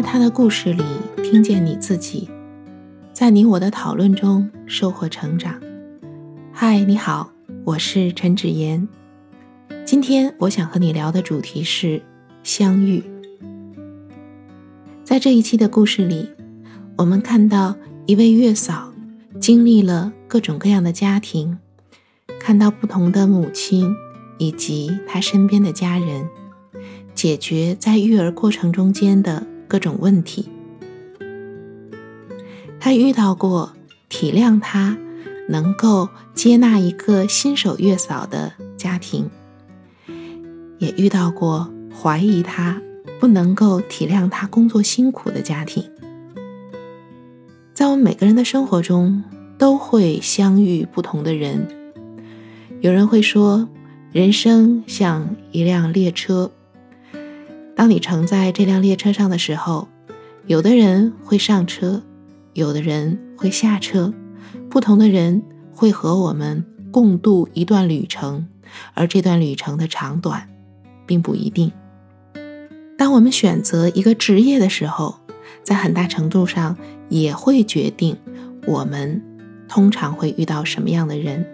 在他的故事里听见你自己，在你我的讨论中收获成长。嗨，你好，我是陈芷言。今天我想和你聊的主题是相遇。在这一期的故事里，我们看到一位月嫂经历了各种各样的家庭，看到不同的母亲以及她身边的家人。解决在育儿过程中间的各种问题。他遇到过体谅他、能够接纳一个新手月嫂的家庭，也遇到过怀疑他、不能够体谅他工作辛苦的家庭。在我们每个人的生活中，都会相遇不同的人。有人会说，人生像一辆列车。当你乘在这辆列车上的时候，有的人会上车，有的人会下车，不同的人会和我们共度一段旅程，而这段旅程的长短，并不一定。当我们选择一个职业的时候，在很大程度上也会决定我们通常会遇到什么样的人。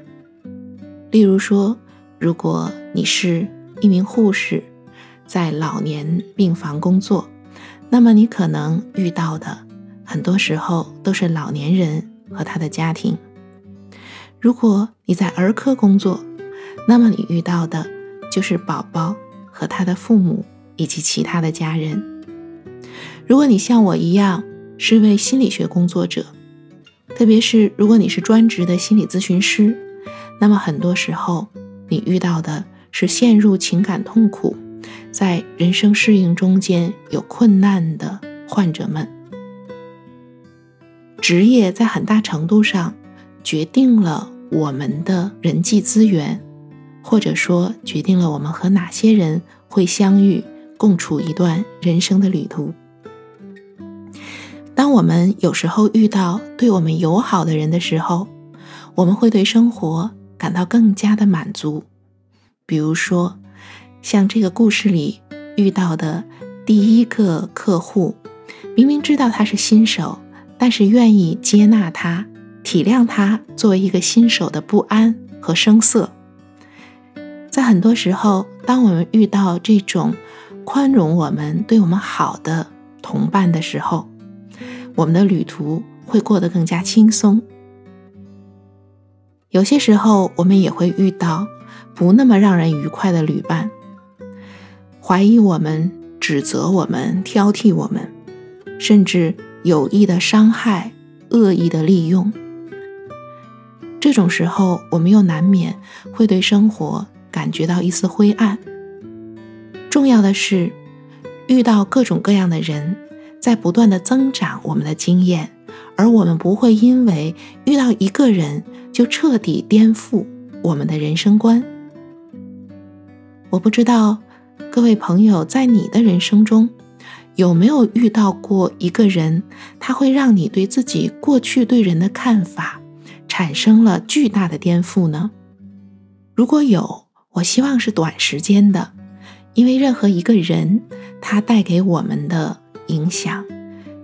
例如说，如果你是一名护士。在老年病房工作，那么你可能遇到的很多时候都是老年人和他的家庭。如果你在儿科工作，那么你遇到的就是宝宝和他的父母以及其他的家人。如果你像我一样是位心理学工作者，特别是如果你是专职的心理咨询师，那么很多时候你遇到的是陷入情感痛苦。在人生适应中间有困难的患者们，职业在很大程度上决定了我们的人际资源，或者说决定了我们和哪些人会相遇，共处一段人生的旅途。当我们有时候遇到对我们友好的人的时候，我们会对生活感到更加的满足，比如说。像这个故事里遇到的第一个客户，明明知道他是新手，但是愿意接纳他、体谅他作为一个新手的不安和生涩。在很多时候，当我们遇到这种宽容我们、对我们好的同伴的时候，我们的旅途会过得更加轻松。有些时候，我们也会遇到不那么让人愉快的旅伴。怀疑我们、指责我们、挑剔我们，甚至有意的伤害、恶意的利用。这种时候，我们又难免会对生活感觉到一丝灰暗。重要的是，遇到各种各样的人，在不断的增长我们的经验，而我们不会因为遇到一个人就彻底颠覆我们的人生观。我不知道。各位朋友，在你的人生中，有没有遇到过一个人，他会让你对自己过去对人的看法产生了巨大的颠覆呢？如果有，我希望是短时间的，因为任何一个人，他带给我们的影响，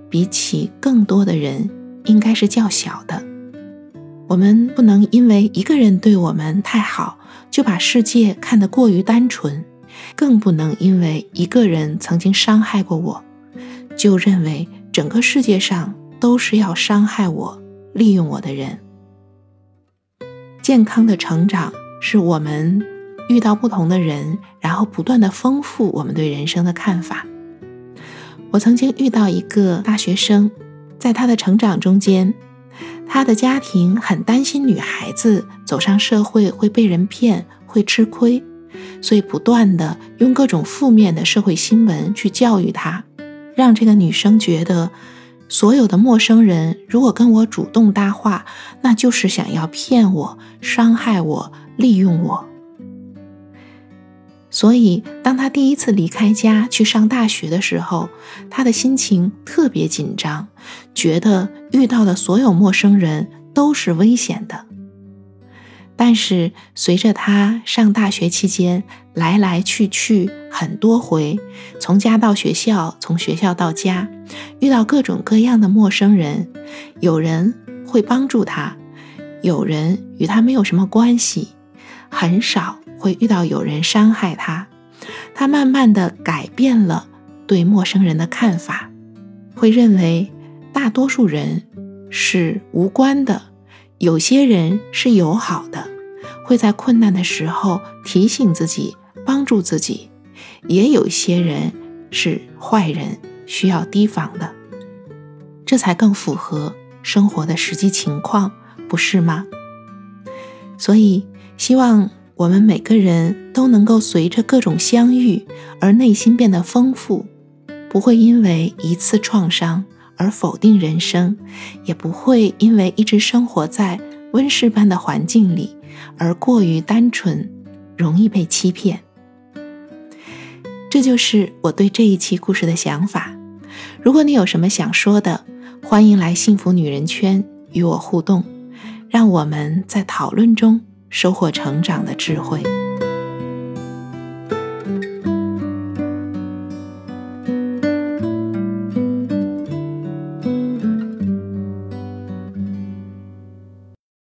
比起更多的人，应该是较小的。我们不能因为一个人对我们太好，就把世界看得过于单纯。更不能因为一个人曾经伤害过我，就认为整个世界上都是要伤害我、利用我的人。健康的成长是我们遇到不同的人，然后不断的丰富我们对人生的看法。我曾经遇到一个大学生，在他的成长中间，他的家庭很担心女孩子走上社会会被人骗，会吃亏。所以，不断的用各种负面的社会新闻去教育她，让这个女生觉得，所有的陌生人如果跟我主动搭话，那就是想要骗我、伤害我、利用我。所以，当她第一次离开家去上大学的时候，她的心情特别紧张，觉得遇到的所有陌生人都是危险的。但是随着他上大学期间来来去去很多回，从家到学校，从学校到家，遇到各种各样的陌生人，有人会帮助他，有人与他没有什么关系，很少会遇到有人伤害他。他慢慢的改变了对陌生人的看法，会认为大多数人是无关的，有些人是友好的，会在困难的时候提醒自己、帮助自己；也有一些人是坏人，需要提防的。这才更符合生活的实际情况，不是吗？所以希望。我们每个人都能够随着各种相遇而内心变得丰富，不会因为一次创伤而否定人生，也不会因为一直生活在温室般的环境里而过于单纯，容易被欺骗。这就是我对这一期故事的想法。如果你有什么想说的，欢迎来幸福女人圈与我互动，让我们在讨论中。收获成长的智慧。